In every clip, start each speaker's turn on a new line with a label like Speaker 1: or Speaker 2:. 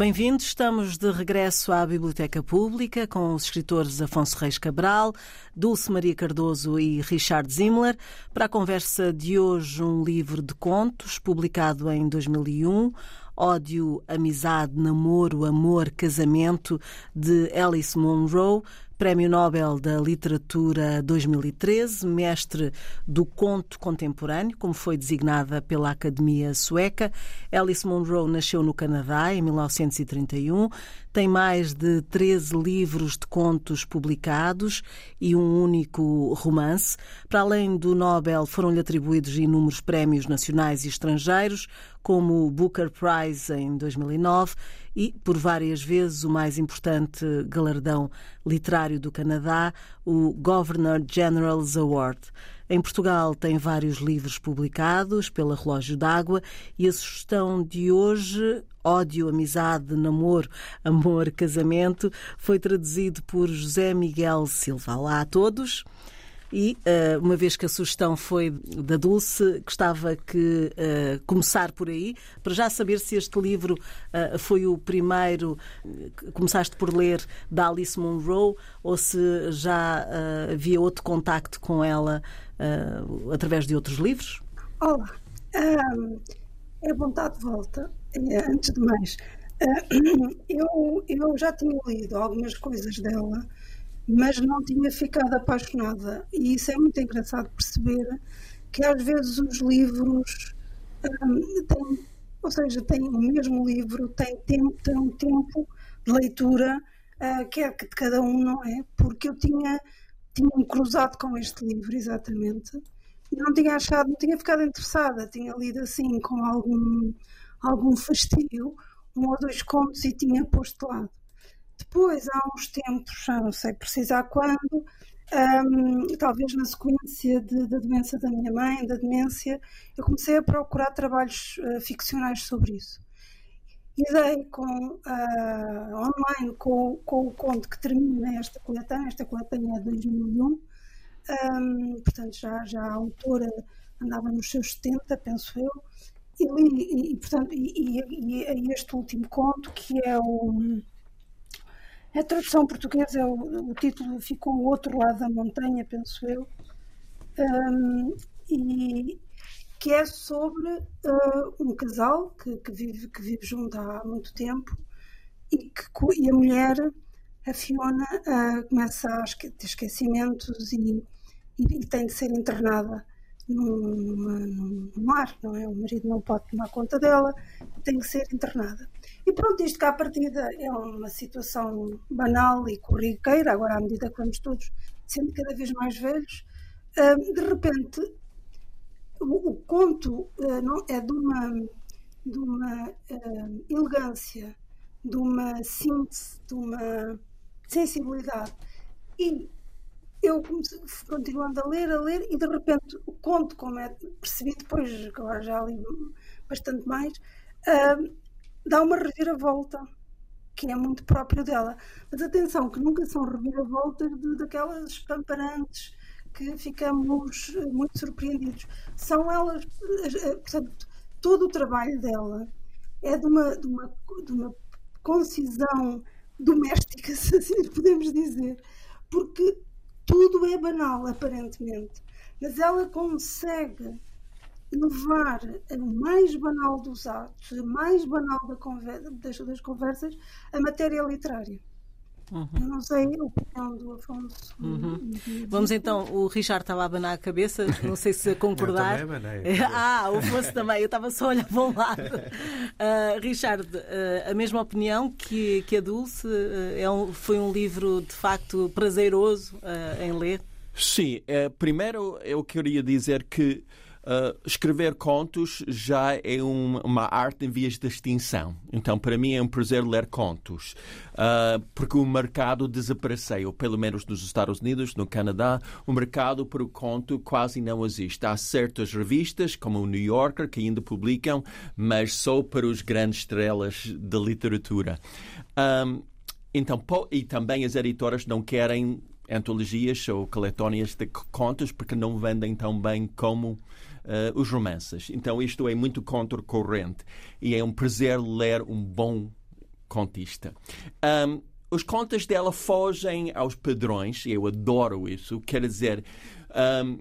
Speaker 1: Bem-vindos, estamos de regresso à Biblioteca Pública com os escritores Afonso Reis Cabral, Dulce Maria Cardoso e Richard Zimmler para a conversa de hoje um livro de contos publicado em 2001, Ódio, Amizade, Namoro, Amor, Casamento de Alice Munro, Prémio Nobel da Literatura 2013, mestre do conto contemporâneo, como foi designada pela Academia Sueca. Alice Munro nasceu no Canadá em 1931, tem mais de 13 livros de contos publicados e um único romance. Para além do Nobel, foram-lhe atribuídos inúmeros prémios nacionais e estrangeiros, como o Booker Prize em 2009 e, por várias vezes, o mais importante galardão literário do Canadá, o Governor General's Award. Em Portugal tem vários livros publicados pela Relógio d'Água e a sugestão de hoje, Ódio, Amizade, Namoro, Amor, Casamento, foi traduzido por José Miguel Silva. Olá a todos. E, uh, uma vez que a sugestão foi da Dulce, gostava que uh, começar por aí, para já saber se este livro uh, foi o primeiro que começaste por ler da Alice Munro ou se já havia outro contacto com ela através de outros livros.
Speaker 2: Olá, é bom estar de volta. Antes de mais, eu, eu já tinha lido algumas coisas dela mas não tinha ficado apaixonada. E isso é muito engraçado perceber que às vezes os livros um, têm, ou seja, têm o mesmo livro, tem tempo, tem um tempo de leitura uh, que é de cada um, não é? Porque eu tinha, tinha cruzado com este livro, exatamente, e não tinha achado, não tinha ficado interessada, tinha lido assim com algum, algum fastio, um ou dois contos e tinha posto de lado. Depois, há uns tempos, já não sei precisar quando, um, talvez na sequência de, da doença da minha mãe, da demência, eu comecei a procurar trabalhos uh, ficcionais sobre isso. E dei com, uh, online com, com o conto que termina esta coletânea, esta coletânea é de 2001, um, portanto já, já a autora andava nos seus 70, penso eu, e li, e, portanto, e, e, e este último conto, que é o a tradução portuguesa, o, o título ficou o outro lado da montanha, penso eu, um, e que é sobre uh, um casal que, que, vive, que vive junto há muito tempo e, que, e a mulher, a Fiona, uh, começa a ter esquecimentos e, e, e, tem de ser internada num, mar, não é? O marido não pode tomar conta dela, tem que ser internada. E pronto, isto cá à partida é uma situação banal e corriqueira, agora à medida que vamos todos sendo cada vez mais velhos, de repente o, conto eh, é de uma, de uma elegância, de uma síntese, de uma sensibilidade. E eu continuando a ler, a ler, e de repente o conto, como é percebi depois, agora já li bastante mais, uh, dá uma reviravolta que é muito próprio dela. Mas atenção, que nunca são reviravoltas de, daquelas espamparantes que ficamos eh, muito surpreendidos. São elas, eh, eh, portanto, todo o trabalho dela é de uma, de uma, de uma concisão doméstica, se assim podemos dizer, porque tudo é banal, aparentemente, mas ela consegue levar o mais banal dos atos, o mais banal da conversa, das, das, conversas, a matéria literária. Uhum. Eu não sei a opinião do Afonso.
Speaker 1: Uhum. Vamos então, o Richard estava a abanar a cabeça, não sei se concordar.
Speaker 3: Eu também
Speaker 1: ah, o Afonso também, eu estava só a olhar para um lado. Uh, Richard, uh, a mesma opinião que, que a Dulce, uh, é um, foi um livro de facto prazeroso em ler?
Speaker 3: Sim, primeiro eu queria dizer que Uh, escrever contos já é um, uma arte em vias de extinção. Então, para mim, é um prazer ler contos. Uh, porque o mercado desapareceu, pelo menos nos Estados Unidos, no Canadá, o mercado para o conto quase não existe. Há certas revistas, como o New Yorker, que ainda publicam, mas só para os grandes estrelas da literatura. Um, então, e também as editoras não querem antologias ou coletâneas de contos porque não vendem tão bem como uh, os romances. Então isto é muito contracorrente e é um prazer ler um bom contista. Um, os contos dela fogem aos padrões, eu adoro isso. Quer dizer, um,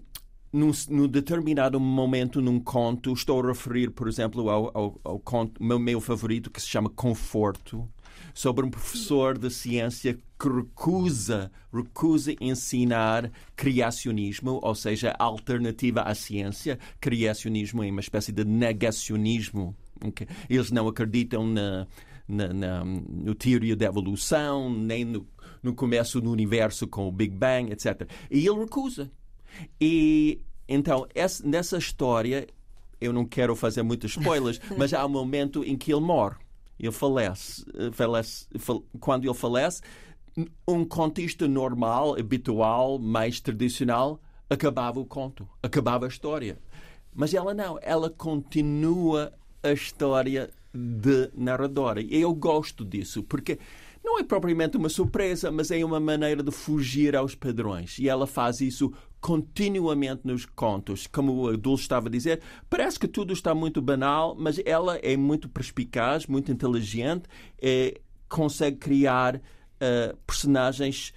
Speaker 3: num, num, determinado momento num conto, estou a referir, por exemplo, ao, ao, ao conto, meu, meu favorito, que se chama Conforto, sobre um professor de ciência que recusa, recusa ensinar criacionismo, ou seja, alternativa à ciência. Criacionismo é uma espécie de negacionismo. Okay? Eles não acreditam na, na, na no teoria da evolução, nem no, no começo do universo com o Big Bang, etc. E ele recusa. E então, essa, nessa história, eu não quero fazer muitos spoilers, mas há um momento em que ele morre. Ele falece. Eh, falece quando ele falece, um contista normal, habitual, mais tradicional, acabava o conto, acabava a história. Mas ela não, ela continua a história de narradora. E eu gosto disso, porque não é propriamente uma surpresa, mas é uma maneira de fugir aos padrões. E ela faz isso continuamente nos contos. Como o Adulto estava a dizer, parece que tudo está muito banal, mas ela é muito perspicaz, muito inteligente, é, consegue criar uh, personagens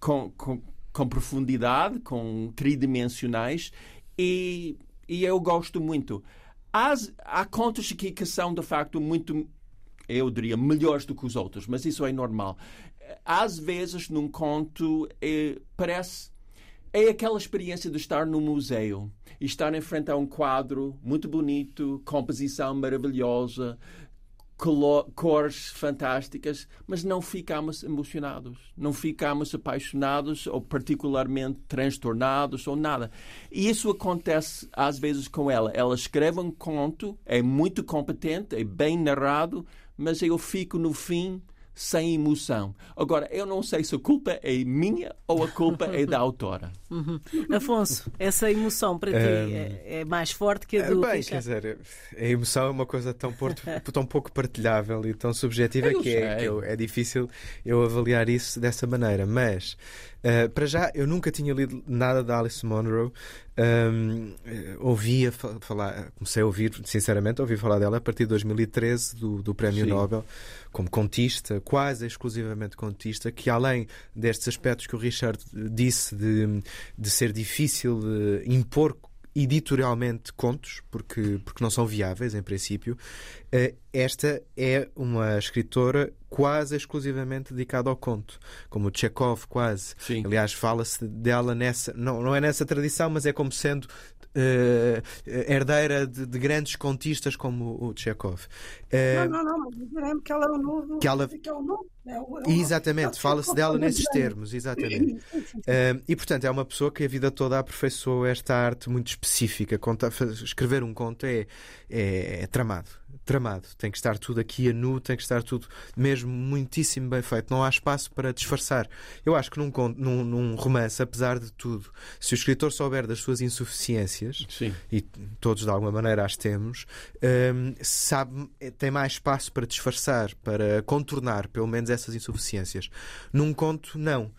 Speaker 3: com, com, com, profundidade, com tridimensionais, e, e eu gosto muito. Há, há contos aqui que são, de facto, muito eu diria, melhores do que os outros, mas isso é normal. Às vezes, num conto, é, parece. É aquela experiência de estar no museu e estar em frente a um quadro muito bonito, composição maravilhosa, cores fantásticas, mas não ficamos emocionados, não ficamos apaixonados ou particularmente transtornados ou nada. E isso acontece às vezes com ela. Ela escreve um conto, é muito competente, é bem narrado, mas eu fico no fim sem emoção. Agora, eu não sei se a culpa é minha ou a culpa é da autora.
Speaker 1: Uhum. Afonso, essa emoção para ti é, é, mais forte que a do
Speaker 4: Bem, quer dizer, a emoção é uma coisa tão, porto, tão pouco partilhável e tão subjetiva que, é, que eu, é difícil eu avaliar isso dessa maneira. Mas Uh, para já, eu nunca tinha lido nada da Alice Munro. Um, ouvia falar, comecei a ouvir, sinceramente, ouvi falar dela a partir de 2013, do, do Prémio Sim. Nobel, como contista, quase exclusivamente contista, que além destes aspectos que o Richard disse de, de ser difícil de impor editorialmente contos, porque, porque não são viáveis em princípio. Uh, esta é uma escritora quase exclusivamente dedicada ao conto, como o Chekhov, quase.
Speaker 3: Sim.
Speaker 4: Aliás, fala-se dela nessa, não, não é nessa tradição, mas é como sendo uh, herdeira de, de, grandes contistas como o Chekhov.
Speaker 2: Uh, não, não, não, mas que ela é o novo. Que ela... Que é o novo. É
Speaker 4: é exatamente, fala-se dela nesses termos, exatamente. Uh, e portanto é uma pessoa que a vida toda aperfeiçoou esta arte muito específica. Conta, escrever um conto é, é, é tramado tramado. Tem que estar tudo aqui a nu, tem que estar tudo mesmo muitíssimo bem feito. Não há espaço para disfarçar. Eu acho que num, num, num romance, apesar de tudo, se o escritor souber das suas insuficiências,
Speaker 3: Sim.
Speaker 4: e todos de alguma maneira as temos, um, sabe, tem mais espaço para disfarçar, para contornar pelo menos essas insuficiências. Num conto, não.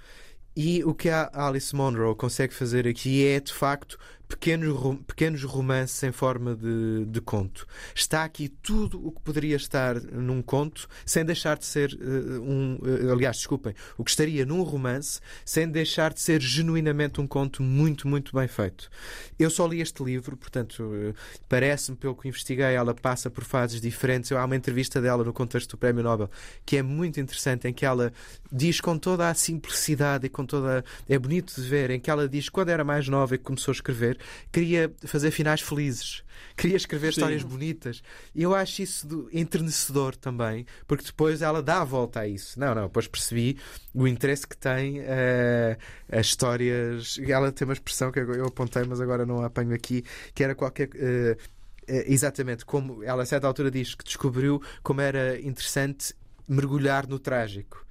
Speaker 4: E o que a Alice Munro consegue fazer aqui é, de facto, pequenos, pequenos romances em forma de, de conto. Está aqui tudo o que poderia estar num conto, sem deixar de ser uh, um. Uh, aliás, desculpem, o que estaria num romance, sem deixar de ser genuinamente um conto muito, muito bem feito. Eu só li este livro, portanto, uh, parece-me, pelo que investiguei, ela passa por fases diferentes. Há uma entrevista dela no contexto do Prémio Nobel que é muito interessante, em que ela diz com toda a simplicidade e com toda. É bonito de ver, em que ela diz quando era mais nova e começou a escrever queria fazer finais felizes, queria escrever Sim. histórias bonitas. E eu acho isso do, enternecedor também, porque depois ela dá a volta a isso. Não, não, depois percebi o interesse que tem uh, as histórias. Ela tem uma expressão que eu apontei, mas agora não a apanho aqui, que era qualquer. Uh, exatamente como ela a certa altura diz que descobriu como era interessante mergulhar no trágico.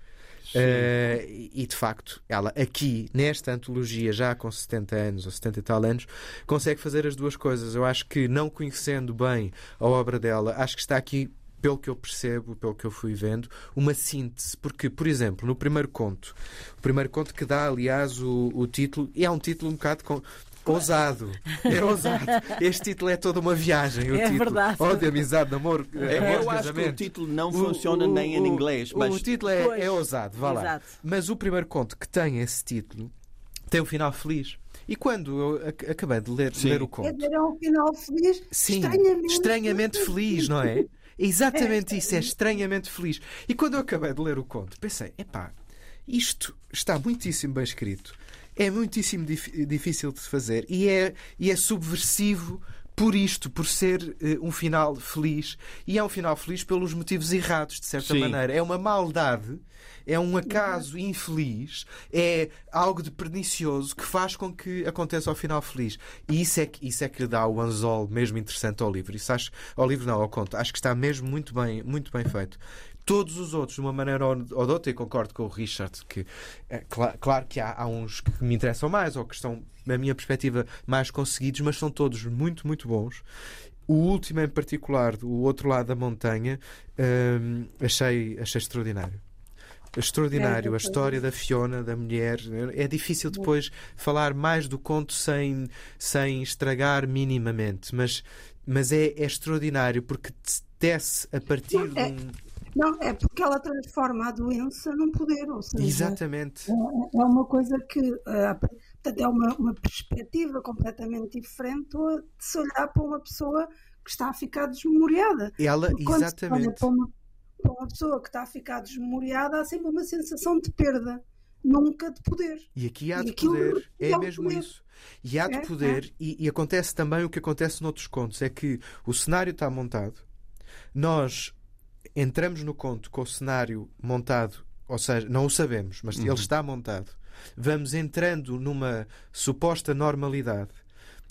Speaker 4: Uh, e de facto, ela aqui, nesta antologia, já com 70 anos ou 70 e tal anos, consegue fazer as duas coisas. Eu acho que, não conhecendo bem a obra dela, acho que está aqui pelo que eu percebo, pelo que eu fui vendo, uma síntese. Porque, por exemplo, no primeiro conto, o primeiro conto que dá, aliás, o, o título, e é um título um bocado com, Ousado, é ousado. Este título é toda uma viagem. O
Speaker 1: É
Speaker 4: título.
Speaker 1: verdade.
Speaker 4: Ódio, amizade, amor,
Speaker 3: É,
Speaker 4: amor
Speaker 3: eu acho que o título não
Speaker 4: O-
Speaker 3: funciona
Speaker 4: o-
Speaker 3: nem em
Speaker 4: o-
Speaker 3: inglês, mas
Speaker 4: O título é,
Speaker 1: Pois.
Speaker 4: é ousado, vá lá. Mas o primeiro conto que tem esse título tem um final feliz. E quando eu ac- acabei de ler, ler o
Speaker 2: Quer
Speaker 4: conto,
Speaker 2: dizer, é um final feliz,
Speaker 4: Sim,
Speaker 2: estranhamente,
Speaker 4: estranhamente feliz, não é? Exatamente isso, é estranhamente feliz. E quando eu acabei de ler o conto, pensei: epá, isto está muitíssimo bem escrito, é muitíssimo dif- difícil de se fazer e é, e é subversivo por isto, por ser eh, um final feliz. E é um final feliz pelos motivos errados, de certa
Speaker 3: Sim.
Speaker 4: maneira. É uma maldade, é um acaso infeliz, é algo de pernicioso que faz com que aconteça ao final feliz. E isso é que, isso é que lhe dá o anzol mesmo interessante ao livro. Isso acho, ao livro não, ao conto. Acho que está mesmo muito bem, muito bem feito. Todos os outros, de uma maneira ou de outra, e concordo com o Richard, que é, cla- claro que há, há uns que me interessam mais ou que estão, na minha perspectiva, mais conseguidos, mas são todos muito, muito bons. O último em particular, o outro lado da montanha, hum, achei, achei extraordinário. Extraordinário, a
Speaker 2: É,
Speaker 4: história da Fiona, da mulher. É difícil depois falar mais do conto sem, sem estragar minimamente, mas, mas é, é extraordinário porque te desce a partir de
Speaker 2: É.
Speaker 4: um.
Speaker 2: Não, é porque ela transforma a doença num poder, ou seja,
Speaker 4: Exatamente.
Speaker 2: é é uma coisa que eh, portanto, é uma, uma perspectiva completamente diferente de se olhar para uma pessoa que está a ficar desmemoriada.
Speaker 4: Ela, exatamente.
Speaker 2: para uma, para uma pessoa que está a ficar desmemoriada, há sempre uma sensação de perda, nunca de poder.
Speaker 4: E aqui há
Speaker 2: E
Speaker 4: de poder, é
Speaker 2: é
Speaker 4: mesmo
Speaker 2: poder.
Speaker 4: isso. E há de
Speaker 2: É,
Speaker 4: poder, e, e acontece também o que acontece noutros contos: é que o cenário está montado, nós entramos no conto com o cenário montado, ou seja, não o sabemos, mas ele está montado. Vamos entrando numa suposta normalidade.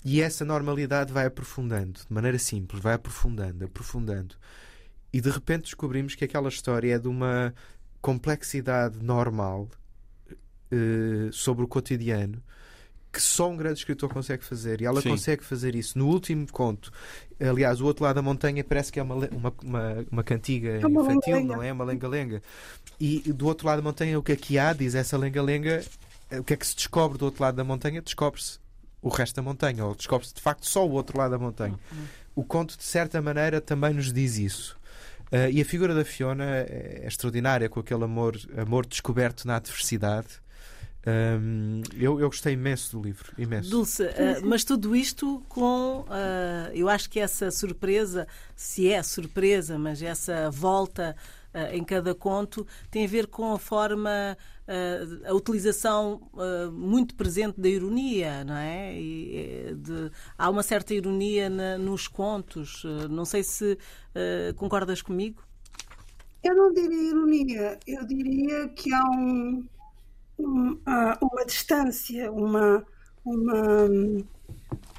Speaker 4: E essa normalidade vai aprofundando, de maneira simples, vai aprofundando, aprofundando. E de repente descobrimos que aquela história é de uma complexidade normal eh, sobre o cotidiano que só um grande escritor consegue fazer e ela
Speaker 3: Sim.
Speaker 4: consegue fazer isso no último conto. Aliás, o outro lado da montanha parece que é uma, uma, uma, uma cantiga
Speaker 2: É uma
Speaker 4: infantil,
Speaker 2: lenga-lenga.
Speaker 4: não é? Uma lenga-lenga. E do outro lado da montanha, o que é que há? Diz essa lenga-lenga. eh, O que é que se descobre do outro lado da montanha? Descobre-se o resto da montanha, ou descobre-se de facto só o outro lado da montanha. O conto, de certa maneira, também nos diz isso. Uh, e a figura da Fiona é extraordinária, com aquele amor, amor descoberto na adversidade. Um, eu, eu gostei imenso do livro, imenso.
Speaker 1: Dulce, eh, mas tudo isto com. eh, eu acho que essa surpresa, se é surpresa, mas essa volta eh, em cada conto tem a ver com a forma, a utilização muito presente da ironia, não é? E, eh, de- há uma certa ironia na- nos contos. Não sei se concordas comigo.
Speaker 2: Eu não diria ironia, eu diria que há um, uma distância, uma, uma,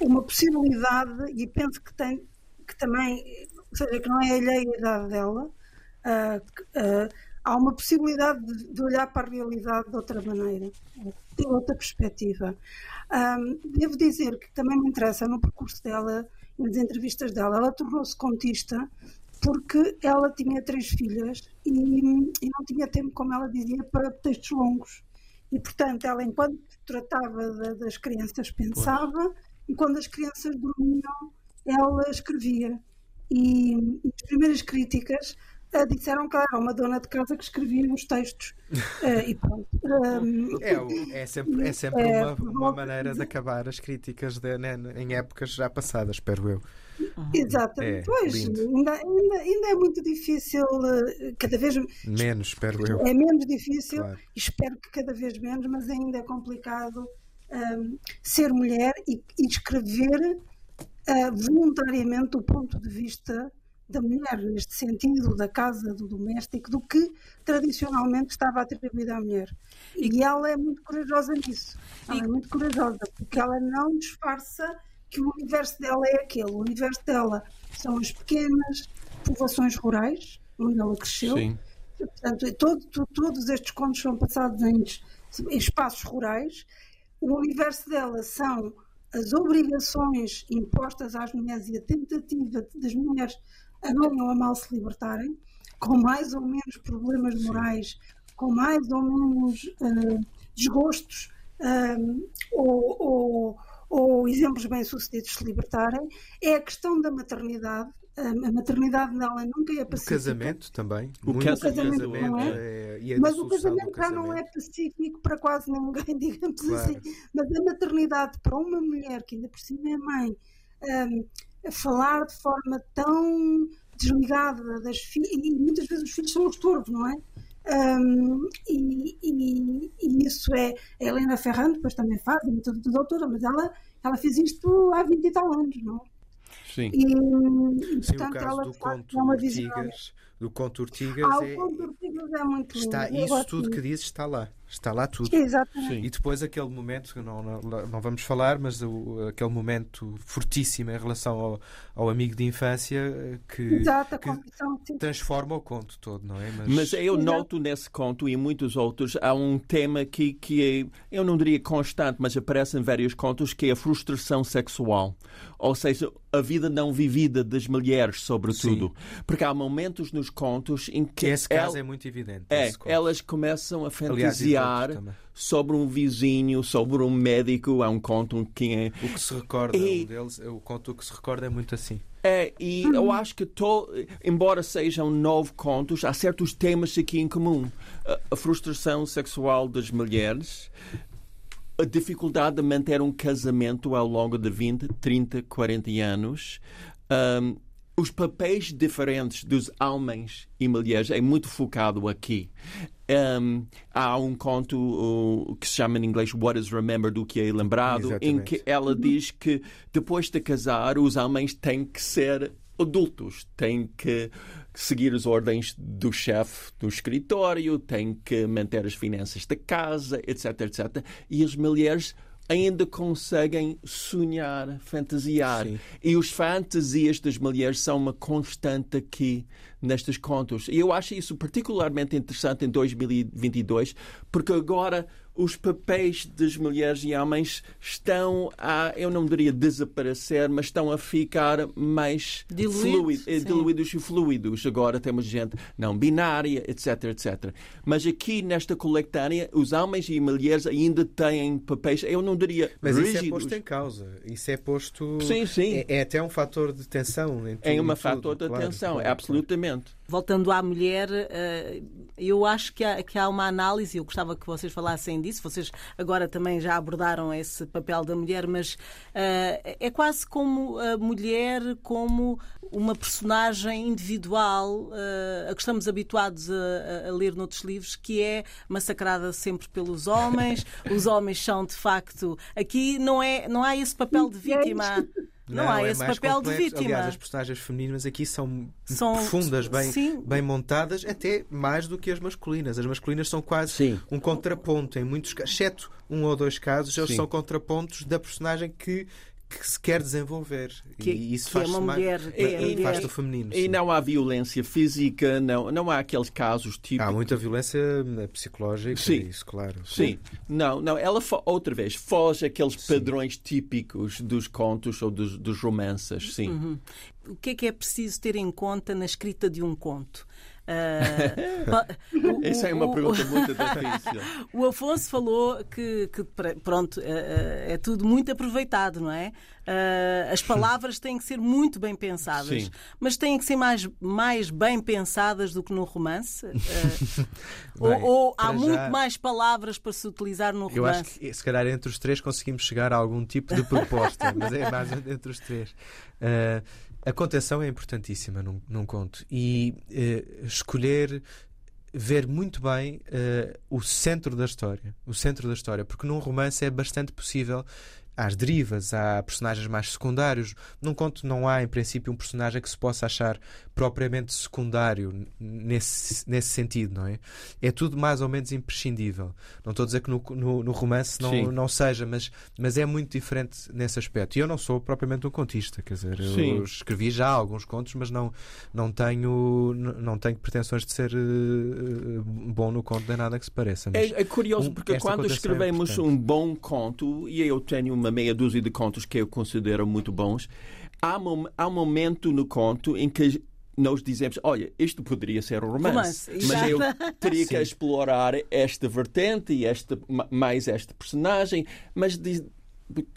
Speaker 2: uma possibilidade, e penso que tem que também, ou seja, que não é alheia à idade dela, ah, ah, há uma possibilidade de, olhar para a realidade de outra maneira, de outra perspectiva. Ah, devo dizer que também me interessa no percurso dela, nas entrevistas dela, ela tornou-se contista porque ela tinha três filhas e, e não tinha tempo, como ela dizia, para textos longos. E, portanto, ela, enquanto tratava da- das crianças, pensava, e quando as crianças dormiam, ela escrevia. E, e as primeiras críticas ah, disseram que ela era uma dona de casa que escrevia os textos. Ah, e pronto. Ah,
Speaker 4: É, é sempre, é sempre
Speaker 2: É,
Speaker 4: uma, uma maneira de acabar as críticas de- né, em épocas já passadas, espero eu.
Speaker 2: Exatamente.
Speaker 4: É,
Speaker 2: pois, ainda, ainda, ainda é muito difícil, eh, cada vez
Speaker 4: Menos, espero eu.
Speaker 2: é menos difícil,
Speaker 4: Claro.
Speaker 2: espero que cada vez menos, mas ainda é complicado hum, ser mulher e, e escrever ah, voluntariamente do ponto de vista da mulher, neste sentido, da casa, do doméstico, do que tradicionalmente estava atribuído à mulher. E ela é muito corajosa nisso. Ela é muito corajosa, porque ela não disfarça que o universo dela é aquele. O universo dela são as pequenas povoações rurais, onde ela cresceu.
Speaker 3: Sim.
Speaker 2: Portanto, todo- to- todos estes contos são passados em, em espaços rurais. O universo dela são as obrigações impostas às mulheres e a tentativa das mulheres a bem ou a mal se libertarem, com mais ou menos problemas morais, com mais ou menos ah, desgostos ah, ou, ou- ou exemplos bem-sucedidos se libertarem, é a questão da maternidade. A maternidade dela nunca é pacífica.
Speaker 4: O casamento também.
Speaker 3: O
Speaker 4: Muito
Speaker 3: casamento,
Speaker 4: casamento
Speaker 2: não é?
Speaker 4: é- e a
Speaker 2: Mas o casamento já não é pacífico para quase ninguém, digamos
Speaker 4: Claro.
Speaker 2: assim. Mas a maternidade para uma mulher que ainda por cima é mãe, hum, a falar de forma tão desligada das filhas, e muitas vezes os filhos são os torvos, não é? Hum, e, e- e isso é. A Helena Ferrando, depois também faz, é muito doutora, mas ela, ela fez isto há 20 e tal anos, não é?
Speaker 3: Sim.
Speaker 2: E, e,
Speaker 4: Sim, o
Speaker 2: portanto,
Speaker 4: caso
Speaker 2: ela
Speaker 4: do
Speaker 2: de
Speaker 4: conto. Ortigas, do conto Ortigas
Speaker 2: Ah,
Speaker 4: é,
Speaker 2: o conto de Ortigas é muito lindo.
Speaker 4: está,
Speaker 2: Eu
Speaker 4: isso tudo que dizes está lá. Está lá tudo.
Speaker 2: Exatamente.
Speaker 3: Sim.
Speaker 4: E depois aquele momento, que não, não, não vamos falar, mas o- aquele momento fortíssimo em relação ao, ao amigo de infância eh, que
Speaker 2: Exato, a
Speaker 4: que
Speaker 2: sim.
Speaker 4: transforma o conto todo, não é?
Speaker 3: Mas eu
Speaker 2: Exato.
Speaker 3: noto nesse conto e em muitos outros há um tema que, que é, eu não diria constante, mas aparece em vários contos, que é a frustração sexual. Ou seja, a vida não vivida das mulheres, sobretudo. Porque há momentos nos contos em que
Speaker 4: que esse caso
Speaker 3: el-
Speaker 4: é muito evidente.
Speaker 3: é, elas começam a
Speaker 4: Aliás,
Speaker 3: fantasiar
Speaker 4: outros
Speaker 3: sobre um vizinho, sobre um médico. Há um conto que é
Speaker 4: O que se recorda,
Speaker 3: E-
Speaker 4: um deles, o conto que se recorda é muito assim.
Speaker 3: É, e eu acho que, to- embora sejam nove contos, há certos temas aqui em comum. A, frustração sexual das mulheres, a dificuldade de manter um casamento ao longo de 20, 30, 40 anos, ahm, os papéis diferentes dos homens e mulheres é muito focado aqui. Ahm, há um conto uh, que se chama em inglês What is Remembered, o que é lembrado, em
Speaker 4: Exatamente.
Speaker 3: que ela diz que depois de casar, os homens têm que ser adultos, têm que seguir as ordens do chefe do escritório, têm que manter as finanças da casa, etc, etc. E as mulheres ainda conseguem sonhar, fantasiar.
Speaker 4: Sim.
Speaker 3: E os fantasias das mulheres são uma constante aqui nestes contos. E eu acho isso particularmente interessante em 2022, porque agora os papéis das mulheres e homens estão a, eu não diria desaparecer, mas estão a ficar mais
Speaker 1: Diluídos,
Speaker 3: fluid- eh, diluídos e fluidos. Agora temos gente não binária, etc, etc. Mas aqui nesta coletânea, os homens e mulheres ainda têm papéis, eu não diria
Speaker 4: Mas
Speaker 3: rígidos.
Speaker 4: isso é posto em causa. Isso é posto.
Speaker 3: Sim, sim.
Speaker 4: É, é até um fator de tensão. Em tudo,
Speaker 3: É um fator de
Speaker 4: claro, claro,
Speaker 3: é absolutamente.
Speaker 1: Voltando à mulher, eh, eu acho que há, que há uma análise, eu gostava que vocês falassem disso, vocês agora também já abordaram esse papel da mulher, mas eh, é quase como a mulher como uma personagem individual eh, a que estamos habituados a, a ler noutros livros, que é massacrada sempre pelos homens, os homens são de facto. Aqui não, é, não há esse papel de vítima. Não, há
Speaker 4: é
Speaker 1: esse
Speaker 4: mais
Speaker 1: papel de
Speaker 4: complexo.
Speaker 1: vítima.
Speaker 4: Aliás, as personagens femininas aqui são,
Speaker 1: São-
Speaker 4: profundas, bem,
Speaker 1: sim.
Speaker 4: bem montadas, até mais do que as masculinas. As masculinas são quase
Speaker 3: Sim.
Speaker 4: um contraponto, em muitos casos, exceto um ou dois casos, eles
Speaker 3: Sim.
Speaker 4: são contrapontos da personagem que, que se quer desenvolver.
Speaker 1: Que-
Speaker 4: e isso
Speaker 1: que é
Speaker 4: faz
Speaker 1: uma
Speaker 4: mais,
Speaker 1: mulher-
Speaker 3: que é
Speaker 4: faz
Speaker 3: mulher.
Speaker 4: do feminino.
Speaker 3: E
Speaker 4: sim.
Speaker 3: não há violência física, não, não há aqueles casos típicos.
Speaker 4: Há muita violência eh, psicológica,
Speaker 3: Sim.
Speaker 4: isso, claro.
Speaker 3: Sim, não, não. Ela outra vez foge aqueles padrões típicos dos contos ou dos, dos romances, sim.
Speaker 1: Uhum. O que é que é preciso ter em conta na escrita de um conto? Ah, pa- o-
Speaker 3: Essa é uma
Speaker 1: o-
Speaker 3: pergunta muito difícil.
Speaker 1: O Afonso falou que, que, pronto, eh, é tudo muito aproveitado, não é? Ah, as palavras têm que ser muito bem pensadas,
Speaker 3: Sim.
Speaker 1: mas têm que ser mais, mais bem pensadas do que no romance? Ah, ou,
Speaker 4: Bem,
Speaker 1: ou há
Speaker 4: para
Speaker 1: muito
Speaker 4: já-
Speaker 1: mais palavras para se utilizar no
Speaker 4: Eu acho
Speaker 1: romance?
Speaker 4: que se calhar entre os três conseguimos chegar a algum tipo de proposta, mas é mais entre os três. Eh, a contenção é importantíssima num, num conto. E eh, escolher ver muito bem eh, o centro da história, o centro da história, porque num romance é bastante possível às derivas, há personagens mais secundários. Num conto não há, em princípio, um personagem que se possa achar propriamente secundário nesse, nesse sentido, não é? É tudo mais ou menos imprescindível. Não estou a dizer que no, no, no romance
Speaker 3: Sim.
Speaker 4: não, não seja, mas, mas é muito diferente nesse aspecto. E eu não sou propriamente um contista, quer dizer, eu
Speaker 3: Sim.
Speaker 4: escrevi já alguns contos, mas não, não, tenho, não tenho pretensões de ser eh, bom no conto, nem nada que se pareça. Mas...
Speaker 3: É, é curioso porque quando
Speaker 4: é
Speaker 3: escrevemos
Speaker 4: importante.
Speaker 3: um bom conto, e eu tenho uma meia dúzia de contos que eu considero muito bons, há, mom- há um momento no conto em que nós dizemos, olha, isto poderia ser um romance,
Speaker 1: Romance,
Speaker 3: mas eu teria que
Speaker 4: Sim.
Speaker 3: explorar esta vertente e esta, ma- mais este personagem, mas diz-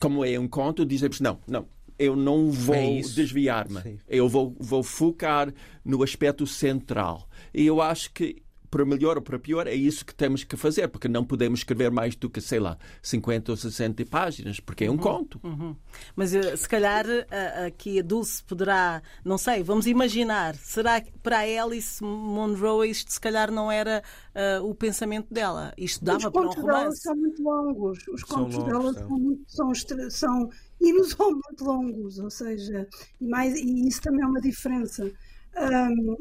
Speaker 3: como é um conto, dizemos não, não, eu não vou
Speaker 4: É
Speaker 3: desviar-me. Eu vou, vou focar no aspecto central. E eu acho que, para melhor ou para pior, é isso que temos que fazer, porque não podemos escrever mais do que, sei lá, 50 ou 60 páginas, porque é um conto.
Speaker 1: Uhum. Mas eh, se calhar a- aqui a Dulce poderá, não sei, vamos imaginar, será que para a Alice Monroe isto se calhar não era eh, o pensamento dela? Isto
Speaker 2: Os
Speaker 1: dava para um
Speaker 2: contos dela
Speaker 1: romance?
Speaker 2: são muito longos. Os
Speaker 4: São
Speaker 2: contos
Speaker 4: longos,
Speaker 2: dela
Speaker 4: são.
Speaker 2: são, muito, são, são inusualmente longos, ou seja, e, mais, e isso também é uma diferença. Ahm,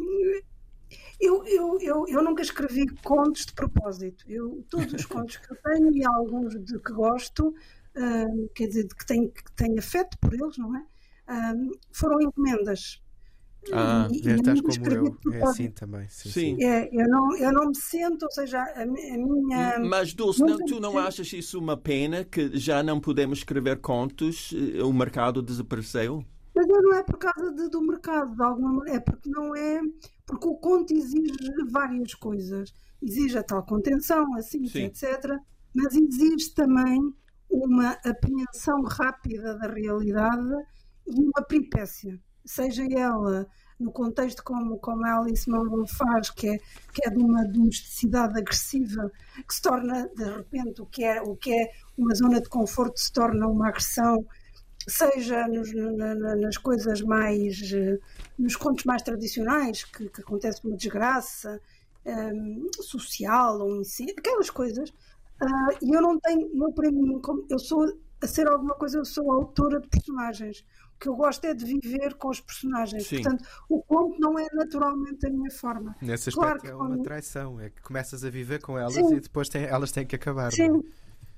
Speaker 2: eu, eu, eu, eu nunca escrevi contos de propósito. Eu, todos os contos que eu tenho e alguns de que gosto, ahm, quer dizer, de que tenho, que tenho afeto por eles, não é? Ahm, foram encomendas.
Speaker 3: Ah,
Speaker 2: E- e
Speaker 4: É, estás
Speaker 2: nunca
Speaker 4: como
Speaker 2: escrevi
Speaker 4: eu.
Speaker 2: de
Speaker 4: É
Speaker 2: propósito.
Speaker 4: assim também. Sim,
Speaker 3: Sim.
Speaker 4: sim.
Speaker 2: É, eu, não, eu não me sinto, ou seja, a, a minha.
Speaker 3: Mas, Dulce, não, tu não achas isso uma pena que já não podemos escrever contos? eh, O mercado desapareceu?
Speaker 2: Mas não é por causa de- do mercado, de alguma maneira, é porque não é. Porque o conto exige várias coisas. Exige a tal contenção, a síntese,
Speaker 3: Sim.
Speaker 2: etc. Mas exige também uma apreensão rápida da realidade e uma peripécia. Seja ela no contexto como, como a Alice Munro faz, que é, que é de uma domesticidade agressiva, que se torna, de repente, o que é, o que é uma zona de conforto se torna uma agressão seja nos- na- na- nas coisas mais eh, nos contos mais tradicionais que, que acontece uma desgraça ehm, social ou um incêndio, aquelas coisas Ah, e eu não tenho eu para mim como eu sou a ser alguma coisa eu sou autora de personagens o que eu gosto é de viver com os personagens
Speaker 3: Sim.
Speaker 2: portanto o conto não é naturalmente a minha forma
Speaker 4: Nesse
Speaker 2: Claro
Speaker 4: aspecto
Speaker 2: que
Speaker 4: é uma
Speaker 2: quando-
Speaker 4: traição. É que começas a viver com elas
Speaker 2: Sim.
Speaker 4: e depois têm- elas têm que acabar.
Speaker 2: Sim.
Speaker 4: não é?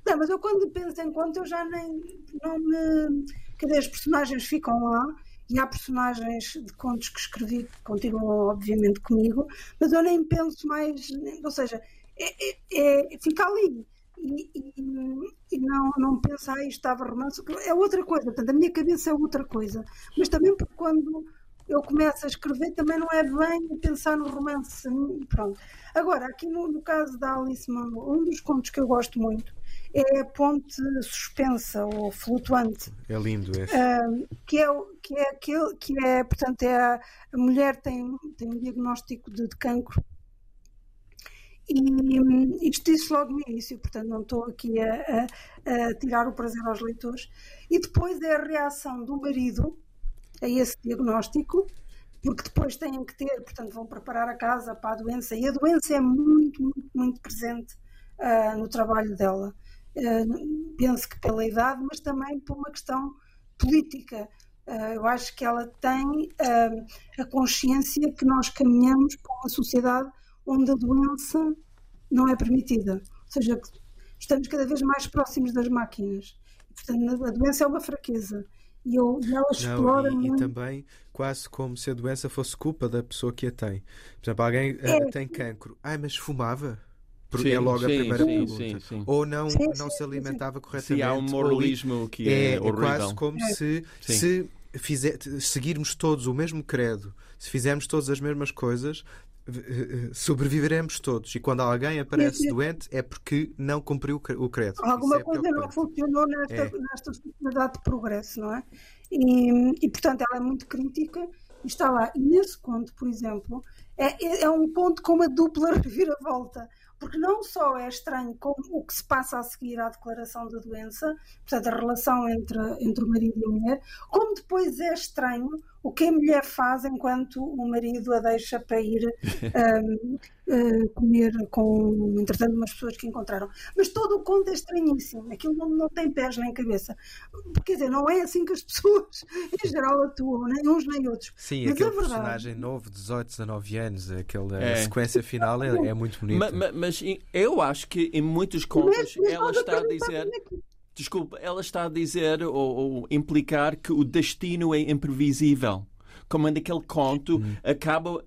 Speaker 2: Não, mas eu quando penso em conto eu já nem não me. Quer dizer, as personagens ficam lá e há personagens de contos que escrevi que continuam, obviamente, comigo, mas eu nem penso mais. Ou seja, é, é- é- fica ali. E, e- e não, não penso, ah, isto estava romance. É outra coisa, portanto, a minha cabeça é outra coisa. Mas também porque quando eu começo a escrever também não é bem pensar no romance. Pronto. Agora, aqui no, no caso da Alice Munro, um dos contos que eu gosto muito é a ponte suspensa ou flutuante,
Speaker 4: É lindo esse.
Speaker 2: que é, que é aquele que é, portanto, é a, a mulher tem, tem um diagnóstico de, de cancro e hum, isto disse logo no início, portanto não estou aqui a, a- a tirar o prazer aos leitores. E depois é a reação do marido a esse diagnóstico, porque depois têm que ter, portanto vão preparar a casa para a doença e a doença é muito, muito, muito presente ah, no trabalho dela. Ah, penso que pela idade, mas também por uma questão política. Ah, eu acho que ela tem ah, a consciência que nós caminhamos para uma sociedade onde a doença não é permitida. Ou seja, estamos cada vez mais próximos das máquinas. Portanto, a doença é uma fraqueza. E, eu, e ela explora
Speaker 4: Não, e, e também quase como se a doença fosse culpa da pessoa que a tem. Por exemplo, alguém
Speaker 2: É.
Speaker 4: eh, tem cancro. Ai, mas fumava? Porque
Speaker 3: Sim,
Speaker 4: é logo a
Speaker 3: sim,
Speaker 4: primeira
Speaker 3: sim,
Speaker 4: pergunta.
Speaker 3: sim, sim.
Speaker 4: Ou não,
Speaker 2: Sim,
Speaker 4: não se
Speaker 2: sim,
Speaker 4: alimentava
Speaker 3: Se
Speaker 4: corretamente.
Speaker 3: há um moralismo que
Speaker 4: é,
Speaker 3: é,
Speaker 4: é
Speaker 3: horrível.
Speaker 4: quase como
Speaker 2: É.
Speaker 4: se, se fizer, seguirmos todos o mesmo credo, se fizermos todas as mesmas coisas, sobreviveremos todos. E quando alguém aparece
Speaker 2: Sim, sim.
Speaker 4: doente é porque não cumpriu o cre- o credo.
Speaker 2: Alguma
Speaker 4: é
Speaker 2: coisa não funcionou nesta,
Speaker 4: É.
Speaker 2: nesta sociedade de progresso, não é? E, e, portanto, ela é muito crítica e está lá. E nesse conto, por exemplo, é, é- é um ponto com uma dupla reviravolta. Porque não só é estranho como o que se passa a seguir à declaração da doença, portanto, a relação entre, entre o marido e a mulher, como depois é estranho o que a mulher faz enquanto o marido a deixa para ir um, uh, comer com, entretanto, umas pessoas que encontraram. Mas todo o conto é estranhíssimo, aquilo não, não tem pés nem cabeça. Quer dizer, não é assim que as pessoas em geral atuam, nem uns nem outros.
Speaker 4: Sim,
Speaker 2: Mas
Speaker 4: aquele
Speaker 2: é verdade.
Speaker 4: personagem novo, 18, 19 anos, aquela
Speaker 3: É.
Speaker 4: sequência final é, é muito bonita.
Speaker 3: Ma- ma- Mas, em- eu acho que em muitos contos
Speaker 2: Mas- mas
Speaker 3: ela está a dizer.
Speaker 2: naquilo.
Speaker 3: Desculpa, ela está a dizer ou, ou implicar que o destino é imprevisível. Como naquele conto,
Speaker 4: Hum.
Speaker 3: acaba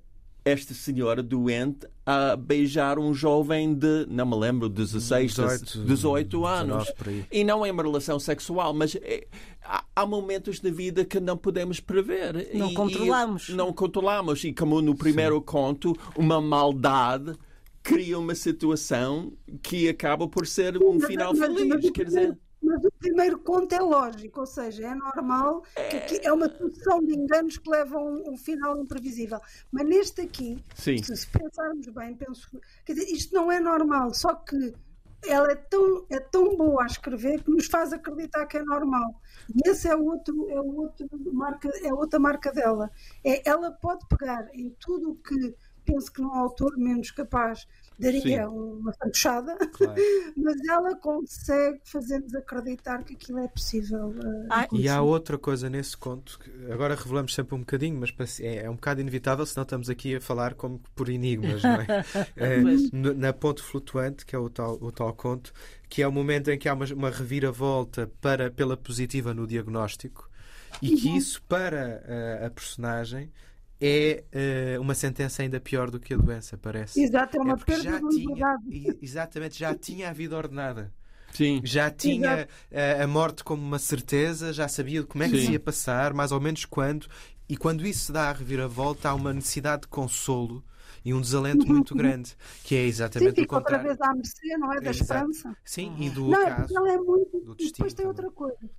Speaker 3: esta senhora doente a beijar um jovem de, não me lembro, 16,
Speaker 4: 18,
Speaker 3: 18 anos.
Speaker 4: 19 por aí.
Speaker 3: E não é uma relação sexual, mas é- há, há momentos da vida que não podemos prever.
Speaker 1: Não
Speaker 3: E-
Speaker 1: controlamos.
Speaker 3: E não controlamos. E como no primeiro conto, uma maldade cria uma situação que acaba por ser um final feliz. Quer dizer,
Speaker 2: Mas o primeiro conto é lógico, ou seja, é normal que aqui é uma sucessão de enganos que levam a um, um final imprevisível. Mas neste aqui,
Speaker 3: Sim.
Speaker 2: se, pensarmos bem, penso, quer dizer, isto não é normal, só que ela é tão, é tão boa a escrever que nos faz acreditar que é normal. E esse é, outro, é, outro marca, é outra marca dela. É, ela pode pegar em tudo o que penso que num autor menos capaz daria
Speaker 3: Sim.
Speaker 2: uma fantochada,
Speaker 4: Claro.
Speaker 2: mas ela consegue fazer-nos acreditar que aquilo é possível. uh,
Speaker 1: Ah,
Speaker 4: E há outra coisa nesse conto, que agora revelamos sempre um bocadinho, mas é, é um bocado inevitável, senão estamos aqui a falar como por enigmas, não é? É, na ponte flutuante, que é o tal, o tal conto, que é o momento em que há uma, uma reviravolta para, pela positiva no diagnóstico e que isso, para eh, a personagem, é eh, uma sentença ainda pior do que a doença, parece.
Speaker 2: Exato, é uma
Speaker 4: porque
Speaker 2: perda
Speaker 4: já
Speaker 2: de
Speaker 4: tinha,
Speaker 2: liberdade.
Speaker 4: e- exatamente, já tinha a vida ordenada.
Speaker 3: Sim.
Speaker 4: Já tinha eh, a morte como uma certeza, já sabia como é que
Speaker 3: Sim.
Speaker 4: se ia passar, mais ou menos quando. E quando isso se dá a reviravolta, há uma necessidade de consolo e um desalento muito grande, que é
Speaker 2: Sim,
Speaker 4: exatamente o
Speaker 2: fica outra
Speaker 4: contrário.
Speaker 2: vez à mercê, não é? Da
Speaker 4: Exato.
Speaker 2: esperança.
Speaker 4: Sim, e do
Speaker 2: Não, é
Speaker 4: acaso.
Speaker 2: porque ela é muito.
Speaker 4: do
Speaker 2: e
Speaker 4: destino
Speaker 2: depois tem
Speaker 4: também.
Speaker 2: outra coisa.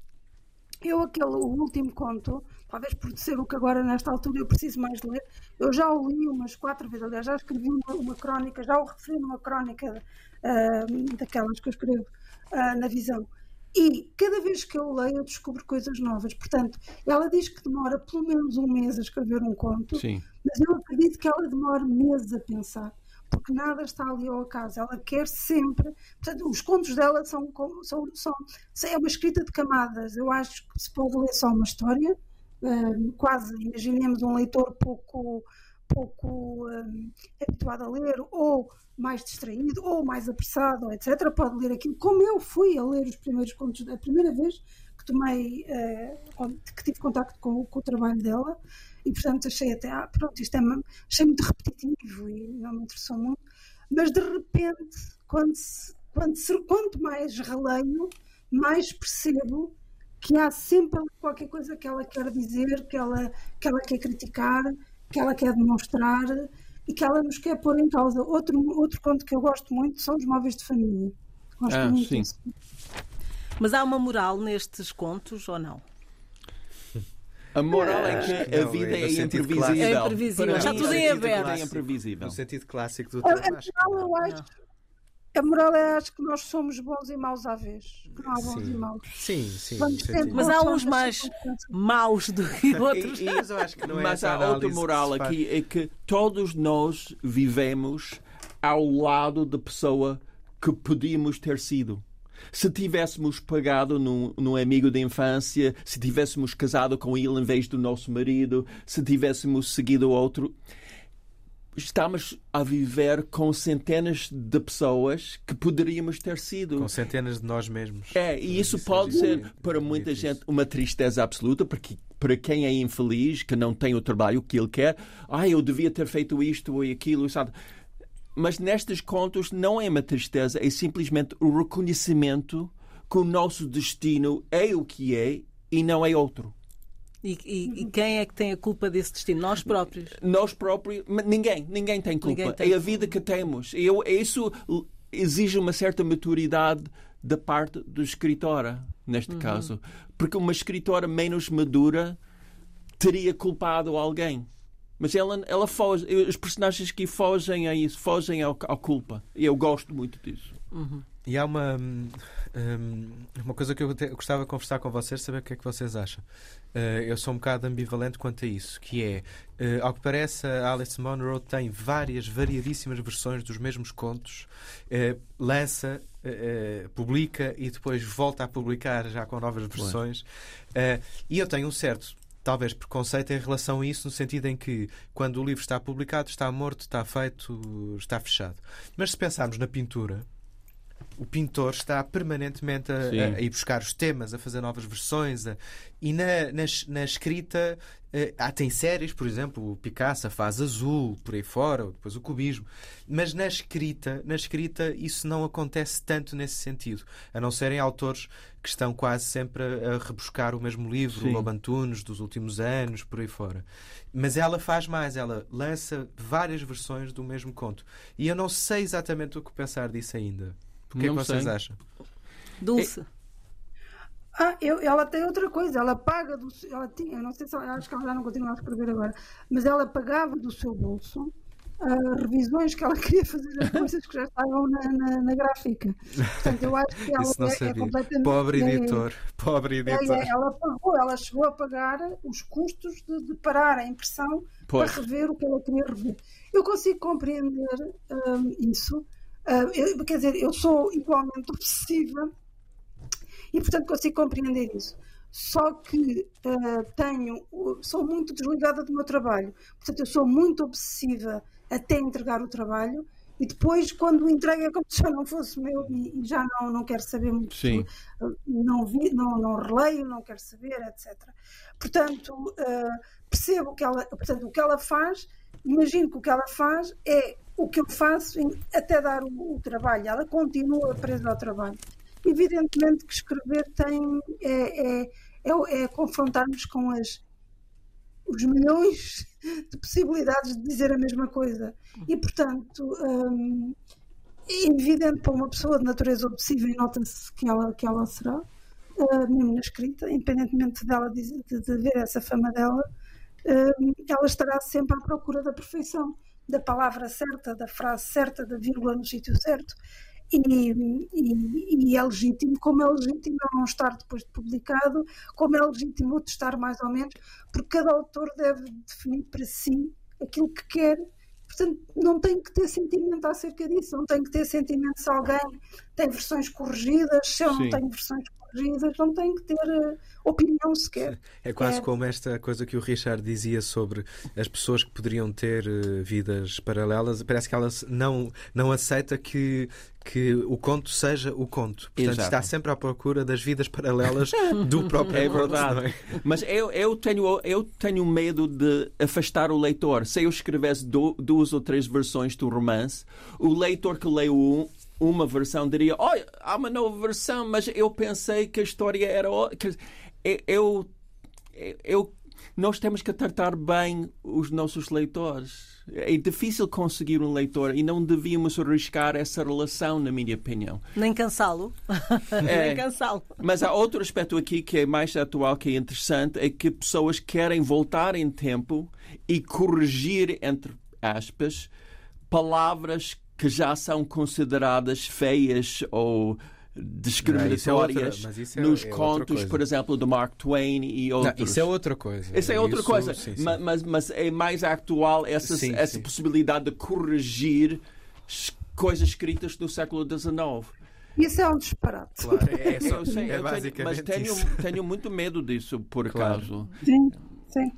Speaker 2: Eu, aquele o último conto, talvez por ser o que agora, nesta altura, eu preciso mais ler, eu já o li umas quatro vezes. Aliás, já escrevi uma, uma crónica, já o referi numa crónica ah, daquelas que eu escrevo ah, na visão. E cada vez que eu leio, eu descubro coisas novas. Portanto, ela diz que demora pelo menos um mês a escrever um conto.
Speaker 3: Sim.
Speaker 2: Mas eu acredito que ela demora meses a pensar, porque nada está ali ao acaso. Ela quer sempre. Portanto, os contos dela são, são, são, é uma escrita de camadas. Eu acho que se pode ler só uma história, quase, imaginemos um leitor pouco, pouco hum, habituado a ler, ou mais distraído, ou mais apressado, etc. Pode ler aquilo. Como eu fui a ler os primeiros contos, a primeira vez que tomei, eh, que tive contacto com, com o trabalho dela, e portanto achei até, ah, pronto, isto é, achei muito repetitivo e não me interessou muito, mas de repente, quando, se, quando se- quanto mais releio, mais percebo que há sempre qualquer coisa que ela quer dizer, que ela, que ela quer criticar, que ela quer demonstrar e que ela nos quer pôr em causa. Outro, outro conto que eu gosto muito são os móveis de família. Gosto
Speaker 3: Ah,
Speaker 2: muito
Speaker 3: sim.
Speaker 2: desse.
Speaker 1: Mas há uma moral nestes contos ou não?
Speaker 3: A moral é
Speaker 4: Acho
Speaker 3: que
Speaker 4: que
Speaker 3: a
Speaker 4: não,
Speaker 3: vida
Speaker 4: é
Speaker 3: é
Speaker 4: sentido
Speaker 3: imprevisível.
Speaker 4: clássico.
Speaker 1: É imprevisível. Está tudo em
Speaker 3: a vida
Speaker 1: aberto.
Speaker 3: É imprevisível.
Speaker 4: No sentido clássico do
Speaker 2: A, a
Speaker 4: termo, acho que
Speaker 2: moral, eu acho, a moral é acho que nós somos bons e maus à vez. Que não há bons
Speaker 4: Sim.
Speaker 2: e maus.
Speaker 4: Sim, sim.
Speaker 1: Mas há uns mais maus do que outros.
Speaker 4: E- e- mas eu acho que não é
Speaker 3: Mas há outra moral aqui, é que todos nós vivemos ao lado da pessoa que podíamos ter sido. Se tivéssemos pagado num, num amigo de infância, se tivéssemos casado com ele em vez do nosso marido, se tivéssemos seguido outro. Estamos a viver com centenas de pessoas que poderíamos ter sido.
Speaker 4: Com centenas de nós mesmos.
Speaker 3: É, e isso
Speaker 4: Isso é
Speaker 3: pode ser
Speaker 4: difícil,
Speaker 3: para
Speaker 4: é
Speaker 3: muita
Speaker 4: difícil.
Speaker 3: gente uma tristeza absoluta, porque para quem é infeliz, que não tem o trabalho que ele quer, ah, eu devia ter feito isto ou aquilo, sabe? Mas nestes contos não é uma tristeza, é simplesmente o reconhecimento que o nosso destino é o que é e não é outro.
Speaker 1: E, e- e quem é que tem a culpa desse destino? Nós próprios.
Speaker 3: Nós próprios, ninguém, ninguém tem culpa.
Speaker 1: Ninguém tem
Speaker 3: é a vida que temos. Eu, isso exige uma certa maturidade da parte do escritora, neste caso. Porque uma escritora menos madura teria culpado alguém. Mas ela, ela foge, os personagens que fogem a isso, fogem à culpa. E eu gosto muito disso.
Speaker 4: E há uma, hum, hum, uma coisa que eu até gostava de conversar com vocês, saber o que é que vocês acham. Eh, eu sou um bocado ambivalente quanto a isso, que é, eh, ao que parece, a Alice Munro tem várias, variadíssimas versões dos mesmos contos, eh, lança, publica e depois volta a publicar já com novas versões. E eu tenho um certo talvez preconceito em relação a isso, no sentido em que quando o livro está publicado, está morto, está feito, está fechado. Mas se pensarmos na pintura, o pintor está permanentemente a, a- a ir buscar os temas, a fazer novas versões. a- e na, na, na escrita, eh, há, tem séries, por exemplo, o Picasso faz azul, por aí fora, ou depois o cubismo. Mas na escrita, na escrita, isso não acontece tanto nesse sentido. A não serem autores que estão quase sempre a, a rebuscar o mesmo livro,
Speaker 3: Sim.
Speaker 4: o Lobo Antunes, dos últimos anos, por aí fora. Mas ela faz mais, ela lança várias versões do mesmo conto. E eu não sei exatamente o que pensar disso ainda. O que é que vocês
Speaker 3: sei.
Speaker 4: acham?
Speaker 1: Dulce.
Speaker 2: Ah, eu, ela tem outra coisa, ela paga do ela tinha, não sei se acho que ela já não continua a escrever agora, mas ela pagava do seu bolso uh, revisões que ela queria fazer as coisas que já estavam na, na, na gráfica. Portanto, eu acho que ela
Speaker 4: Isso não
Speaker 2: é, é completamente.
Speaker 4: Pobre
Speaker 2: é-
Speaker 4: editor. Pobre
Speaker 2: é-
Speaker 4: editor.
Speaker 2: é- ela pagou, ela chegou a pagar os custos de, de parar a impressão
Speaker 3: Pois.
Speaker 2: para rever o que ela queria rever. Eu consigo compreender hum, isso. Ah, eu- quer dizer, eu sou igualmente obsessiva e, portanto, consigo compreender isso. Só que ah, tenho, sou muito desligada do meu trabalho. Portanto, eu sou muito obsessiva até entregar o trabalho e depois, quando o entrego, é como se já não fosse meu e, e já não, não quero saber muito.
Speaker 3: Sim.
Speaker 2: Não, vi, não, não releio, não quero saber, etc. Portanto, ah, percebo que ela, portanto, o que ela faz, imagino que o que ela faz é o que eu faço até dar o, o trabalho. Ela continua presa ao trabalho. Evidentemente que escrever tem é, é, é, é confrontar-nos com as, os milhões de possibilidades de dizer a mesma coisa. E, portanto, hum, é evidente para uma pessoa de natureza obsessiva e nota-se que ela, que ela será, uh, mesmo na escrita, independentemente dela de, de ver essa fama dela, ela estará sempre à procura da perfeição, da palavra certa, da frase certa, da vírgula no sítio certo. E, e- e é legítimo, como é legítimo eu não estar depois de publicado, como é legítimo outro estar mais ou menos, porque cada autor deve definir para si aquilo que quer. Portanto, não tem que ter sentimento acerca disso, não tem que ter sentimento se alguém tem versões corrigidas, se eu não tenho versões corrigidas, não tem que ter eh, opinião sequer.
Speaker 4: É quase
Speaker 2: É.
Speaker 4: como esta coisa que o Richard dizia sobre as pessoas que poderiam ter eh, vidas paralelas. Parece que ela não, não aceita que, que o conto seja o conto. Portanto,
Speaker 3: Exato.
Speaker 4: está sempre à procura das vidas paralelas do próprio
Speaker 3: É
Speaker 4: conto.
Speaker 3: verdade.
Speaker 4: é?
Speaker 3: Mas eu, eu, tenho, eu tenho medo de afastar o leitor. Se eu escrevesse du- duas ou três versões do romance, o leitor que leu um, uma versão diria: Olha, há uma nova versão, mas eu pensei que a história era. o-" Quer dizer, Eu, eu, eu- nós temos que tratar bem os nossos leitores. É difícil conseguir um leitor e não devíamos arriscar essa relação, na minha opinião.
Speaker 1: Nem cansá-lo.
Speaker 3: É.
Speaker 1: Nem cansá-lo.
Speaker 3: Mas há outro aspecto aqui que é mais atual, que é interessante, é que pessoas querem voltar em tempo e corrigir, entre aspas, palavras que já são consideradas feias ou discriminatórias
Speaker 4: mas isso é-
Speaker 3: nos
Speaker 4: é outra
Speaker 3: contos, por exemplo, do Mark Twain e
Speaker 4: Não,
Speaker 3: outros.
Speaker 4: isso é outra coisa.
Speaker 3: Isso é outra
Speaker 4: Isso-
Speaker 3: coisa,
Speaker 4: sim, sim.
Speaker 3: ma- Mas, mas é mais atual essa,
Speaker 4: Sim,
Speaker 3: essa
Speaker 4: sim.
Speaker 3: possibilidade de corrigir coisas escritas do século XIX.
Speaker 2: Isso é um disparate.
Speaker 4: Claro, é, só-
Speaker 3: Eu sei,
Speaker 4: é
Speaker 3: eu tenho, mas tenho, tenho muito medo disso, por
Speaker 4: Claro.
Speaker 3: acaso.
Speaker 2: Sim, sim.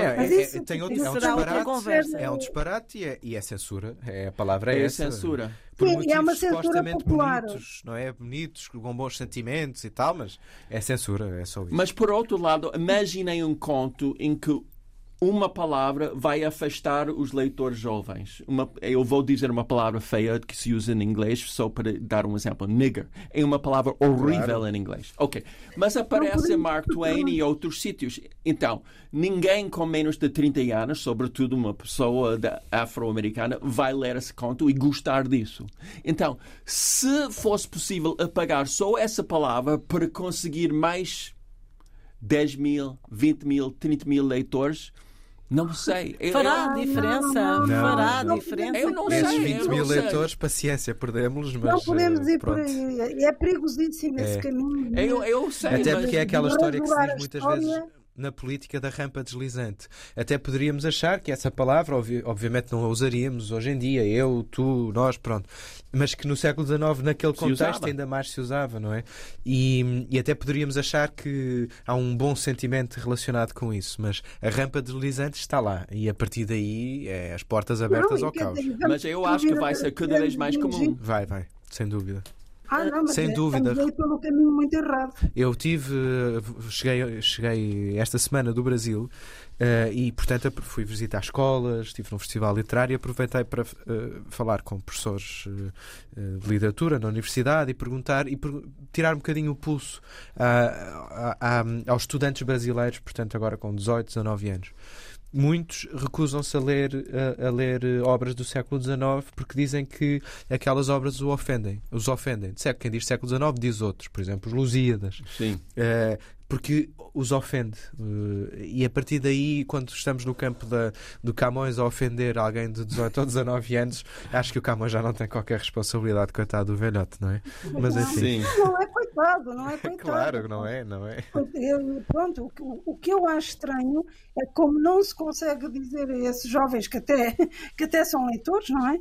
Speaker 4: É,
Speaker 2: Mas
Speaker 4: é-
Speaker 2: isso-
Speaker 4: é- tem outro,
Speaker 2: isso
Speaker 4: é um disparate,
Speaker 1: conversa.
Speaker 4: é um disparate e é, e é censura. É, a palavra é,
Speaker 3: É
Speaker 4: essa.
Speaker 3: censura.
Speaker 4: Por
Speaker 2: Sim, e
Speaker 4: motivos
Speaker 2: é uma censura popular.
Speaker 4: bonitos, não é? Bonitos, com bons sentimentos e tal, mas é censura, é só isso.
Speaker 3: Mas por outro lado, imaginem um conto em que uma palavra vai afastar os leitores jovens. Uma- eu vou dizer uma palavra feia que se usa em inglês, só para dar um exemplo. Nigger. É uma palavra horrível
Speaker 4: Claro.
Speaker 3: em inglês. Ok. Mas aparece em Mark Twain e outros sítios. Então, ninguém com menos de 30 anos, sobretudo uma pessoa afro-americana, vai ler esse conto e gostar disso. Então, se fosse possível apagar só essa palavra para conseguir mais 10 mil, 20 mil, 30 mil leitores, não sei.
Speaker 1: Fará
Speaker 3: eu-
Speaker 1: diferença.
Speaker 2: não,
Speaker 1: Fará
Speaker 2: não,
Speaker 1: diferença.
Speaker 3: Eu não
Speaker 4: Esses
Speaker 3: sei,
Speaker 4: 20
Speaker 3: eu
Speaker 4: mil
Speaker 3: sei.
Speaker 4: leitores, paciência, perdemos-los, mas.
Speaker 2: não podemos
Speaker 4: eh,
Speaker 2: ir por
Speaker 4: pronto.
Speaker 2: aí. E é perigosíssimo esse
Speaker 4: É.
Speaker 2: caminho.
Speaker 3: Eu, eu sei,
Speaker 4: Até
Speaker 3: mas...
Speaker 4: porque é aquela história que se diz muitas
Speaker 2: história.
Speaker 4: vezes na política da rampa deslizante. Até poderíamos achar que essa palavra, obvi- obviamente, não a usaríamos hoje em dia, eu, tu, nós, pronto. Mas que no século XIX, naquele
Speaker 3: Se
Speaker 4: contexto,
Speaker 3: usava.
Speaker 4: ainda mais se usava, não é? E, e até poderíamos achar que há um bom sentimento relacionado com isso. Mas a rampa deslizante está lá. E a partir daí, é as portas abertas
Speaker 2: Não,
Speaker 4: ao caos.
Speaker 3: Mas eu acho que vai ser cada vez mais comum.
Speaker 4: Vai, vai, sem dúvida.
Speaker 2: Ah, não, mas
Speaker 4: Sem
Speaker 2: é-
Speaker 4: dúvida.
Speaker 2: Pelo caminho muito errado.
Speaker 4: Eu tive, cheguei, cheguei esta semana do Brasil eh, e, portanto, fui visitar escolas, estive num festival literário e aproveitei para eh, falar com professores eh, de literatura na universidade e perguntar e per- tirar um bocadinho o pulso ah, a- a- aos estudantes brasileiros, portanto, agora com 18, 19 anos. Muitos recusam-se a ler, a, a, ler obras do século XIX porque dizem que aquelas obras os ofendem. Os ofendem. Quem diz século XIX diz outros, por exemplo, os Lusíadas.
Speaker 3: Sim.
Speaker 4: Uh, porque os ofende. Uh, e a partir daí, quando estamos no campo da, do Camões a ofender alguém de 18 ou 19 anos, acho que o Camões já não tem qualquer responsabilidade, coitado do velhote, não é?
Speaker 2: Mas enfim. Não é coitado, não é coitado.
Speaker 4: Claro, não é, não é.
Speaker 2: Eu, pronto, o, o, que eu acho estranho é como não se consegue dizer a esses jovens que até, que até são leitores, não é?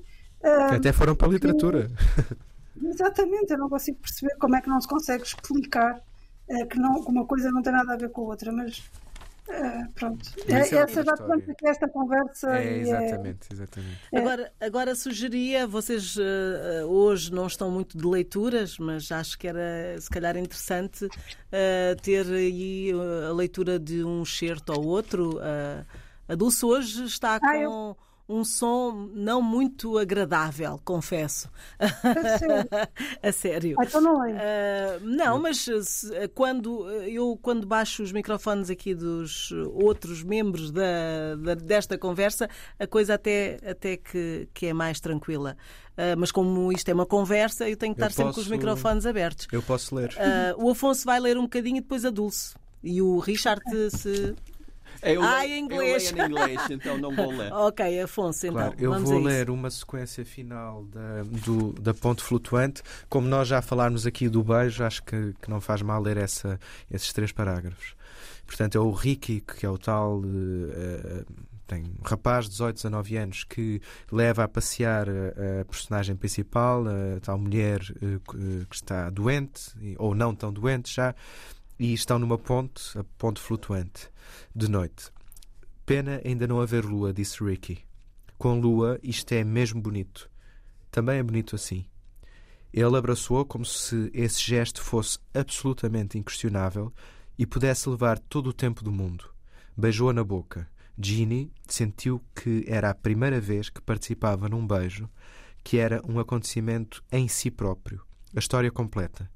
Speaker 4: Que até foram para a literatura.
Speaker 2: Que, exatamente, eu não consigo perceber como é que não se consegue explicar que, não, uma coisa não tem nada a ver com a outra, mas é, pronto. É, essa já conta que esta conversa.
Speaker 4: É, exatamente, exatamente.
Speaker 1: Agora, agora sugeria, vocês uh, hoje não estão muito de leituras, mas acho que era se calhar interessante uh, ter aí a leitura de um certo ou outro. Uh, a Dulce hoje está com. Ah, eu um som não muito agradável, confesso.
Speaker 2: A sério?
Speaker 1: a sério.
Speaker 2: Ah, então não é.
Speaker 1: Uh, não, mas se, quando eu quando baixo os microfones aqui dos outros membros da, da desta conversa, a coisa até, até que, que é mais tranquila. Uh, mas como isto é uma conversa, eu tenho que estar sempre com os microfones abertos.
Speaker 4: Eu posso ler.
Speaker 1: Uh, o Afonso vai ler um bocadinho e depois a Dulce. E o Richard, se
Speaker 3: eu ah, leio, em inglês. Eu leio em inglês, então não vou ler.
Speaker 1: ok, Afonso, então.
Speaker 4: Claro, eu vou ler uma sequência final da, do, da ponte flutuante. Como nós já falarmos aqui do beijo, acho que, que não faz mal ler essa, esses três parágrafos. Portanto, é o Ricky, que é o tal. Uh, tem um rapaz de 18, 19 anos que leva a passear a, a personagem principal, a tal mulher uh, que está doente, ou não tão doente já, e estão numa ponte, a ponte flutuante, de noite. Pena ainda não haver lua, disse Ricky. Com lua, isto é mesmo bonito. Também é bonito assim. Ele abraçou como se esse gesto fosse absolutamente inquestionável e pudesse levar todo o tempo do mundo. Beijou-a na boca. Ginny sentiu que era a primeira vez que participava num beijo, que era um acontecimento em si próprio, a história completa.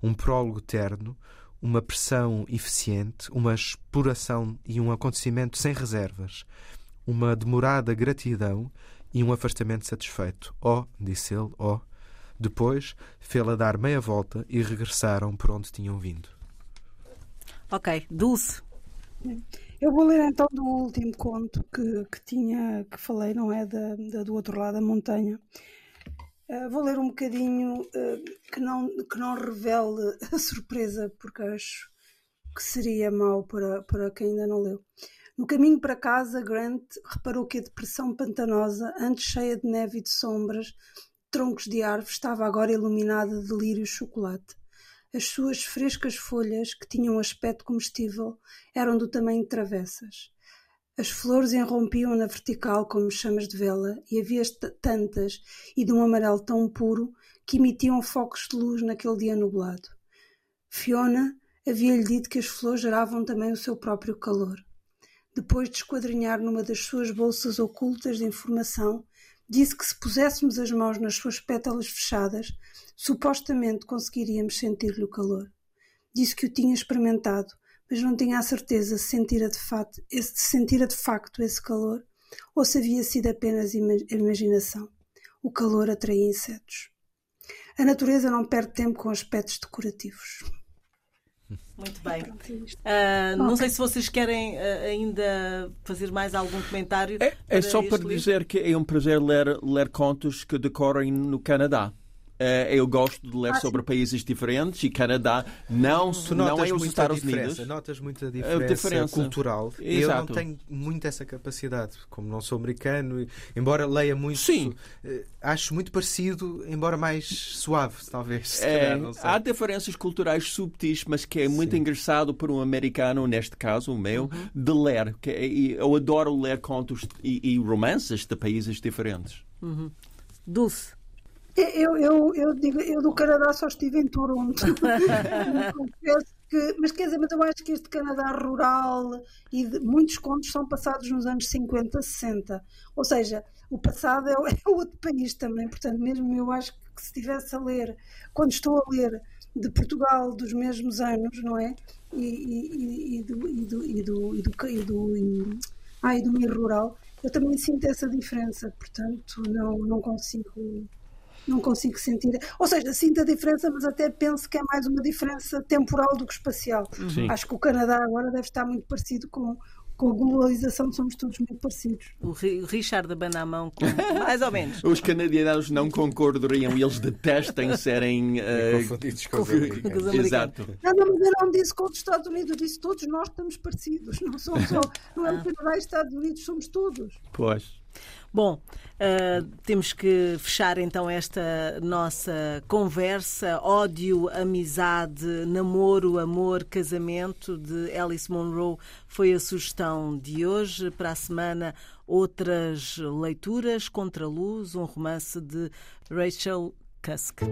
Speaker 4: Um prólogo terno, uma pressão eficiente, uma exploração e um acontecimento sem reservas, uma demorada gratidão e um afastamento satisfeito. Oh, disse ele, oh. Depois, fê-la dar meia volta e regressaram por onde tinham vindo.
Speaker 1: Ok, Dulce.
Speaker 2: Eu vou ler então do último conto que, que tinha, que falei, não é? Da, da do outro lado da montanha. Uh, vou ler um bocadinho uh, que, não, que não revele a surpresa, porque acho que seria mau para, para quem ainda não leu. No caminho para casa, Grant reparou que a depressão pantanosa, antes cheia de neve e de sombras, troncos de árvores, estava agora iluminada de lírios chocolate. As suas frescas folhas, que tinham aspecto comestível, eram do tamanho de travessas. As flores enrompiam na vertical como chamas de vela, e havia tantas e de um amarelo tão puro que emitiam focos de luz naquele dia nublado. Fiona havia-lhe dito que as flores geravam também o seu próprio calor. Depois de esquadrinhar numa das suas bolsas ocultas de informação, disse que se puséssemos as mãos nas suas pétalas fechadas, supostamente conseguiríamos sentir-lhe o calor. Disse que o tinha experimentado mas não tinha a certeza se sentira de, fato, se sentira de facto esse calor ou se havia sido apenas imaginação. O calor atraía insetos. A natureza não perde tempo com aspectos decorativos.
Speaker 1: Muito bem. Uh, não sei se vocês querem uh, ainda fazer mais algum comentário.
Speaker 3: É, é só para livro. dizer que é um prazer ler, ler contos que decorem no Canadá. Uh, eu gosto de ler ah, sobre sim. países diferentes e Canadá não, não é os Estados Unidos.
Speaker 4: Notas muita diferença, diferença. cultural. Exato. Eu não tenho muito essa capacidade, como não sou americano, embora leia muito.
Speaker 3: Sim.
Speaker 4: Uh, acho muito parecido, embora mais suave, talvez.
Speaker 3: É, calhar, há diferenças culturais subtis, mas que é muito sim. engraçado para um americano, neste caso o meu, uhum. de ler. Que, é, eu adoro ler contos e, e romances de países diferentes.
Speaker 1: Uhum. Dulce.
Speaker 2: Eu, eu, eu, digo, eu do Canadá só estive em Toronto. que, mas quer dizer, mas eu acho que este Canadá rural e de, muitos contos são passados nos anos 50, 60. Ou seja, o passado é, é outro país também. Portanto, mesmo eu acho que se estivesse a ler, quando estou a ler de Portugal dos mesmos anos, não é? E, e, e, do, e, do, e, do, e, do, e, do, ai do meio rural, eu também sinto essa diferença, portanto não, não consigo não consigo sentir. Ou seja, sinto a diferença, mas até penso que é mais uma diferença temporal do que espacial.
Speaker 3: Sim.
Speaker 2: Acho que o Canadá agora deve estar muito parecido com, com a globalização, somos todos muito parecidos.
Speaker 1: O Richard abana a mão, com... mais ou menos.
Speaker 3: Os canadianos não concordariam e eles detestam serem. Uh,
Speaker 4: confundidos com os
Speaker 1: americanos.
Speaker 3: Exato.
Speaker 2: Não, não, mas eu não disse com os Estados Unidos, eu disse todos nós estamos parecidos. Não, somos só, não é o Canadá e Estados Unidos, somos todos.
Speaker 3: Pois.
Speaker 1: Bom, uh, temos que fechar então esta nossa conversa. Ódio, amizade, namoro, amor, casamento de Alice Monroe foi a sugestão de hoje. Para a semana, outras leituras. Contra Luz, um romance de Rachel Cusk.